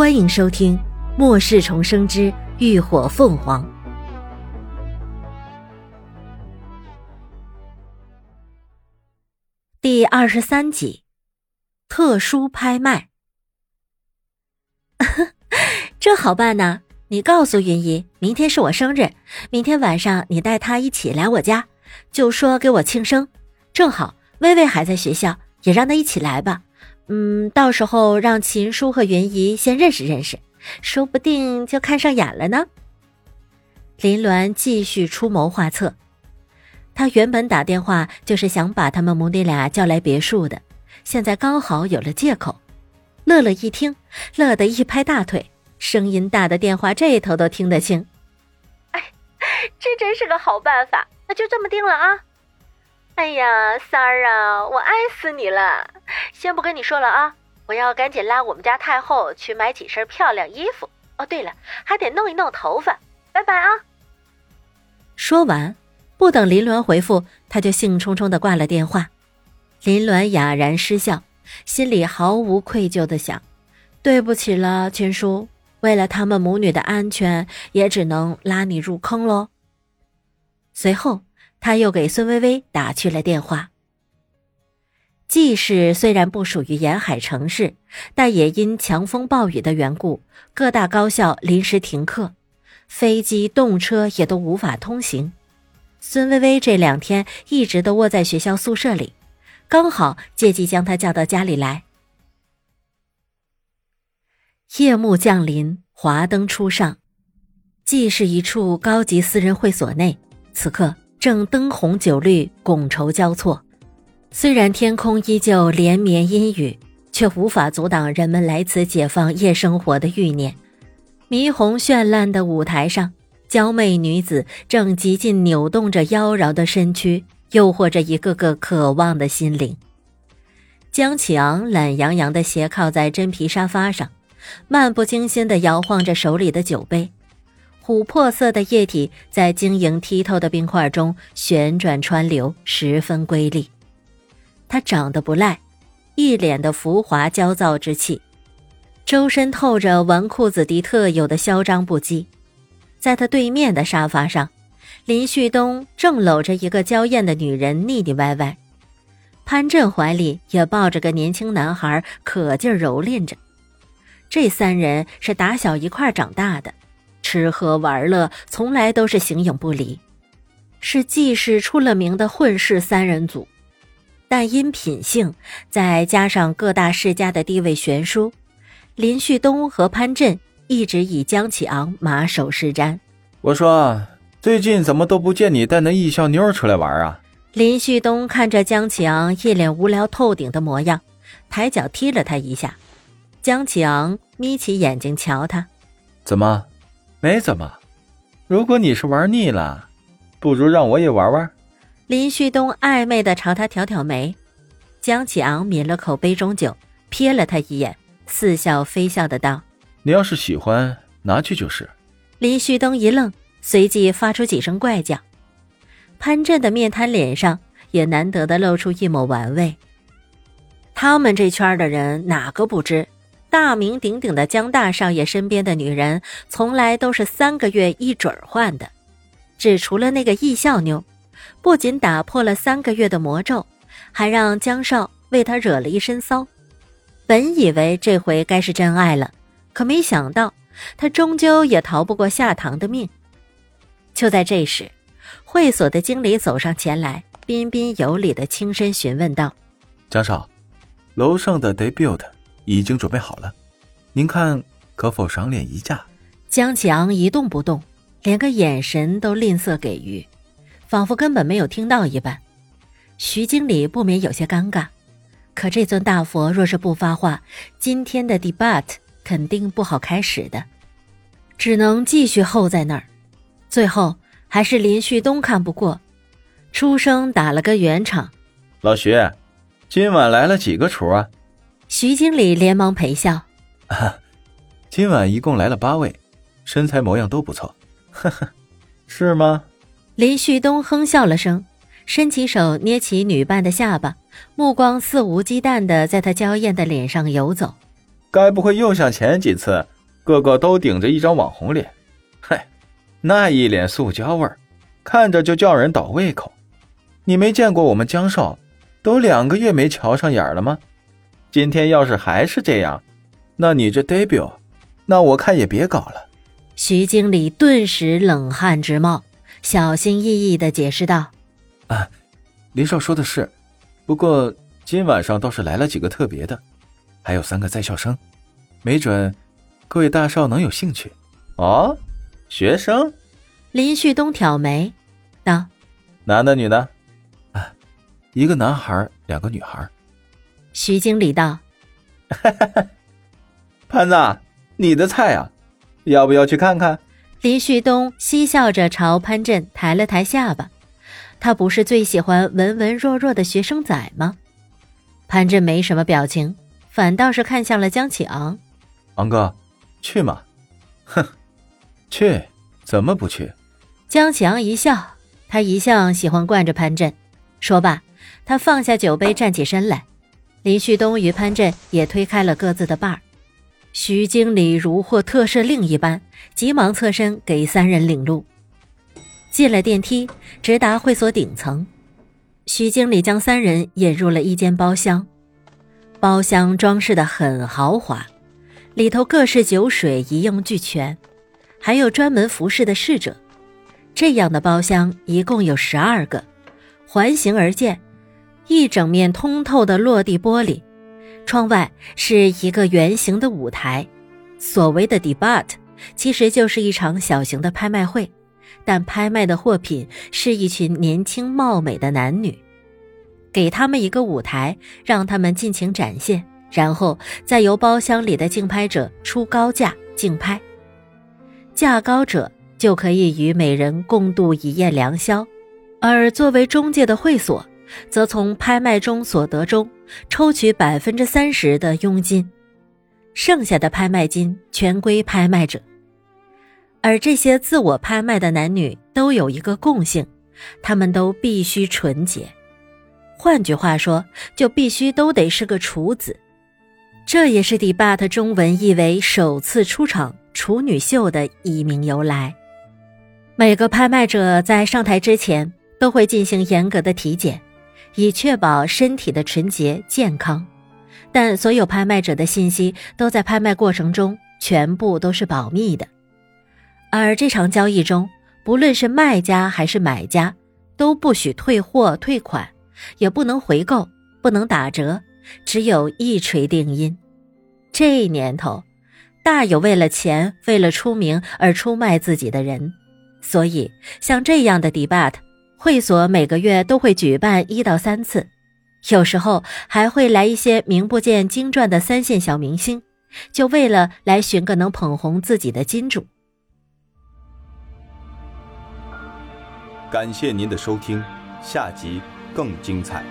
欢迎收听《末世重生之浴火凤凰》第二十三集：特殊拍卖。这好办呢！你告诉云姨，明天是我生日，明天晚上你带她一起来我家，就说给我庆生。正好微微还在学校，也让她一起来吧。嗯，到时候让秦叔和云姨先认识认识，说不定就看上眼了呢。林鸾继续出谋划策，他原本打电话就是想把他们母女俩叫来别墅的，现在刚好有了借口。乐乐一听，乐得一拍大腿，声音大的电话这头都听得清。哎，这真是个好办法，那就这么定了啊！哎呀，三儿啊，我爱死你了！先不跟你说了啊，我要赶紧拉我们家太后去买几身漂亮衣服。哦，对了，还得弄一弄头发。拜拜啊！说完，不等林鸾回复，他就兴冲冲的挂了电话。林鸾哑然失笑，心里毫无愧疚的想：对不起了，秦叔，为了他们母女的安全，也只能拉你入坑喽。随后。他又给孙薇薇打去了电话。冀市虽然不属于沿海城市，但也因强风暴雨的缘故，各大高校临时停课，飞机、动车也都无法通行。孙薇薇这两天一直都窝在学校宿舍里，刚好借机将她叫到家里来。夜幕降临，华灯初上，既是一处高级私人会所内，此刻。正灯红酒绿，觥筹交错。虽然天空依旧连绵阴雨，却无法阻挡人们来此解放夜生活的欲念。霓虹绚烂的舞台上，娇媚女子正极尽扭动着妖娆的身躯，诱惑着一个个渴望的心灵。江启昂懒洋洋地斜靠在真皮沙发上，漫不经心地摇晃着手里的酒杯。琥珀色的液体在晶莹剔透的冰块中旋转穿流，十分瑰丽。他长得不赖，一脸的浮华焦躁之气，周身透着纨绔子弟特有的嚣张不羁。在他对面的沙发上，林旭东正搂着一个娇艳的女人腻腻歪歪，潘振怀里也抱着个年轻男孩，可劲儿蹂躏着。这三人是打小一块长大的。吃喝玩乐从来都是形影不离，是既是出了名的混世三人组，但因品性再加上各大世家的地位悬殊，林旭东和潘震一直以江启昂马首是瞻。我说，最近怎么都不见你带那艺校妞出来玩啊？林旭东看着江启昂一脸无聊透顶的模样，抬脚踢了他一下。江启昂眯起眼睛瞧他，怎么？没怎么，如果你是玩腻了，不如让我也玩玩。林旭东暧昧的朝他挑挑眉，江启昂抿了口杯中酒，瞥了他一眼，似笑非笑的道：“你要是喜欢，拿去就是。”林旭东一愣，随即发出几声怪叫。潘震的面瘫脸上也难得的露出一抹玩味。他们这圈的人哪个不知？大名鼎鼎的江大少爷身边的女人，从来都是三个月一准换的，只除了那个艺校妞，不仅打破了三个月的魔咒，还让江少为他惹了一身骚。本以为这回该是真爱了，可没想到他终究也逃不过下堂的命。就在这时，会所的经理走上前来，彬彬有礼的轻声询问道：“江少，楼上的 debut。”已经准备好了，您看可否赏脸一架？江启昂一动不动，连个眼神都吝啬给予，仿佛根本没有听到一般。徐经理不免有些尴尬，可这尊大佛若是不发话，今天的 debate 肯定不好开始的，只能继续候在那儿。最后还是林旭东看不过，出声打了个圆场：“老徐，今晚来了几个厨啊？”徐经理连忙陪笑：“今晚一共来了八位，身材模样都不错，呵呵，是吗？”林旭东哼笑了声，伸起手捏起女伴的下巴，目光肆无忌惮的在她娇艳的脸上游走。该不会又像前几次，个个都顶着一张网红脸？嗨，那一脸塑胶味儿，看着就叫人倒胃口。你没见过我们江少，都两个月没瞧上眼了吗？今天要是还是这样，那你这 debut，那我看也别搞了。徐经理顿时冷汗直冒，小心翼翼的解释道：“啊，林少说的是，不过今晚上倒是来了几个特别的，还有三个在校生，没准各位大少能有兴趣。哦，学生？”林旭东挑眉道：“男的女的？啊，一个男孩，两个女孩。”徐经理道：“潘子，你的菜啊！”要不要去看看？林旭东嬉笑着朝潘震抬了抬下巴。他不是最喜欢文文弱弱的学生仔吗？潘震没什么表情，反倒是看向了江启昂。昂哥，去吗？哼，去，怎么不去？江启昂一笑，他一向喜欢惯着潘震。说罢，他放下酒杯，站起身来。林旭东与潘震也推开了各自的伴儿。徐经理如获特赦令一般，急忙侧身给三人领路。进了电梯，直达会所顶层。徐经理将三人引入了一间包厢，包厢装饰的很豪华，里头各式酒水一应俱全，还有专门服侍的侍者。这样的包厢一共有十二个，环形而建，一整面通透的落地玻璃。窗外是一个圆形的舞台，所谓的 debat 其实就是一场小型的拍卖会，但拍卖的货品是一群年轻貌美的男女，给他们一个舞台，让他们尽情展现，然后再由包厢里的竞拍者出高价竞拍，价高者就可以与美人共度一夜良宵，而作为中介的会所。则从拍卖中所得中抽取百分之三十的佣金，剩下的拍卖金全归拍卖者。而这些自我拍卖的男女都有一个共性，他们都必须纯洁，换句话说，就必须都得是个处子。这也是 debut 中文译为“首次出场处女秀”的一名由来。每个拍卖者在上台之前都会进行严格的体检。以确保身体的纯洁健康，但所有拍卖者的信息都在拍卖过程中全部都是保密的。而这场交易中，不论是卖家还是买家，都不许退货退款，也不能回购，不能打折，只有一锤定音。这年头，大有为了钱、为了出名而出卖自己的人，所以像这样的 debate。会所每个月都会举办一到三次，有时候还会来一些名不见经传的三线小明星，就为了来寻个能捧红自己的金主。感谢您的收听，下集更精彩。